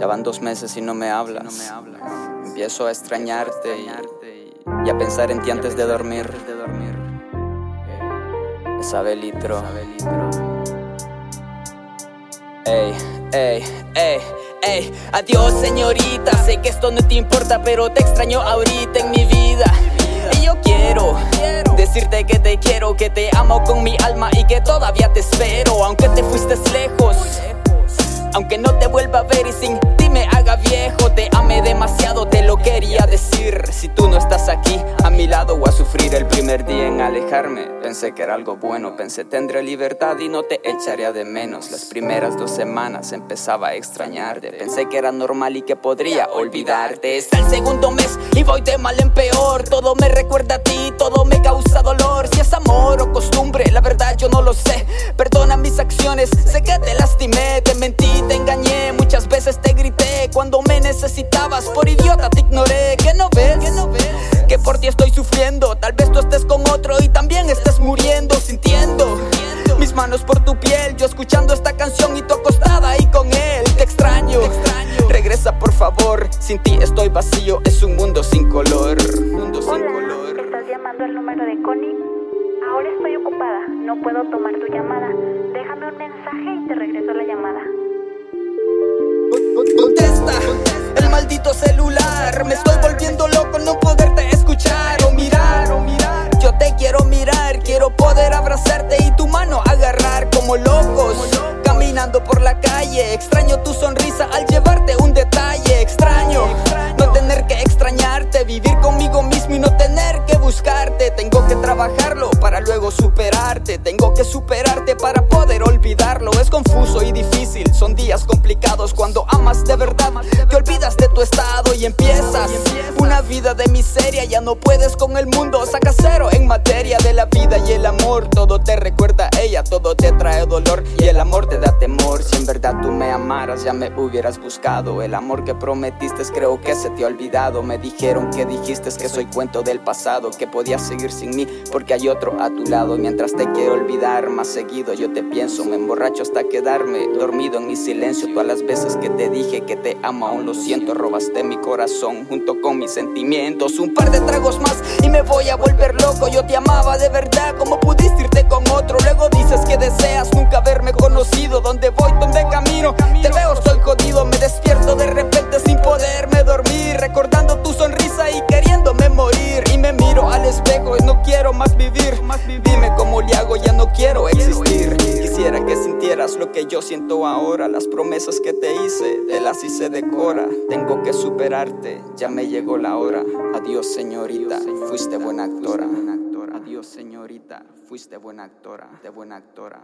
Ya van dos meses y no me hablas. Empiezo a extrañarte y, a pensar en ti antes de dormir. Esa litro. Ey, ey, ey. Ey, adiós señorita, sé que esto no te importa, pero te extraño ahorita en mi vida. Y yo quiero decirte que te quiero, que te amo con mi alma y que todavía te espero, aunque te fuiste lejos. Aunque no te vuelva a ver y sin Pensé que era algo bueno, pensé tendré libertad y no te echaría de menos. Las primeras dos semanas empezaba a extrañarte. Pensé que era normal y que podría olvidarte. Está el segundo mes y voy de mal en peor. Todo me recuerda a ti, todo me causa dolor. Si es amor o costumbre, la verdad yo no lo sé. Perdona mis acciones, sé que te lastimé, te mentí necesitabas, por idiota te ignoré, que no ves, que no ves, que por ti estoy sufriendo, tal vez tú estés con otro y también estés muriendo, sintiendo. Mis manos por tu piel, yo escuchando esta canción y tú acostada ahí con él, te extraño, regresa por favor, sin ti estoy vacío, es un mundo sin color, mundo sin color. ¿Estás llamando al número de Connie? Ahora estoy ocupada, no puedo tomar tu llamada. Déjame un mensaje y te regreso la llamada. Contesta maldito celular. Me estoy volviendo loco no poderte escuchar o mirar. O mirar. Yo te quiero mirar, quiero poder abrazarte y tu mano agarrar como locos. Caminando por la calle, extraño tu sonrisa al llevarte un detalle. Extraño no tener que extrañarte, vivir conmigo mismo y no tener que buscarte. Tengo que trabajarlo luego superarte. Tengo que superarte para poder olvidarlo. Es confuso y difícil, son días complicados cuando amas de verdad. Te olvidas de tu estado y empiezas vida de miseria. Ya no puedes con el mundo, saca cero en materia de la vida y el amor. Todo te recuerda ella, todo te trae dolor y el amor te da temor. Si en verdad tú me amaras, ya me hubieras buscado. El amor que prometiste, creo que se te ha olvidado. Me dijeron que dijiste que soy cuento del pasado, que podías seguir sin mí porque hay otro a tu lado. Mientras te quiero olvidar, más seguido yo te pienso. Me emborracho hasta quedarme dormido en mi silencio. Todas las veces que te dije que te amo, aún lo siento. Robaste mi corazón junto con mis Un par de tragos más y me voy a volver loco. Yo te amaba de verdad, como pudiste irte con otro? Luego dices que deseas nunca haberme conocido. ¿Dónde voy? ¿Dónde camino? Te veo, estoy jodido. Me despierto de repente sin poderme dormir. Recordando tu sonrisa y queriéndome morir. Y me miro al espejo y no quiero más vivir. Dime cómo le hago, ya no quiero existir. Quisiera que sintieras lo que yo siento ahora. Las promesas que te hice, te las hice de cora. Tengo que superarte, ya me llegó la hora. Adiós, señorita, fuiste buena actora. Adiós, señorita, fuiste buena actora, de buena actora.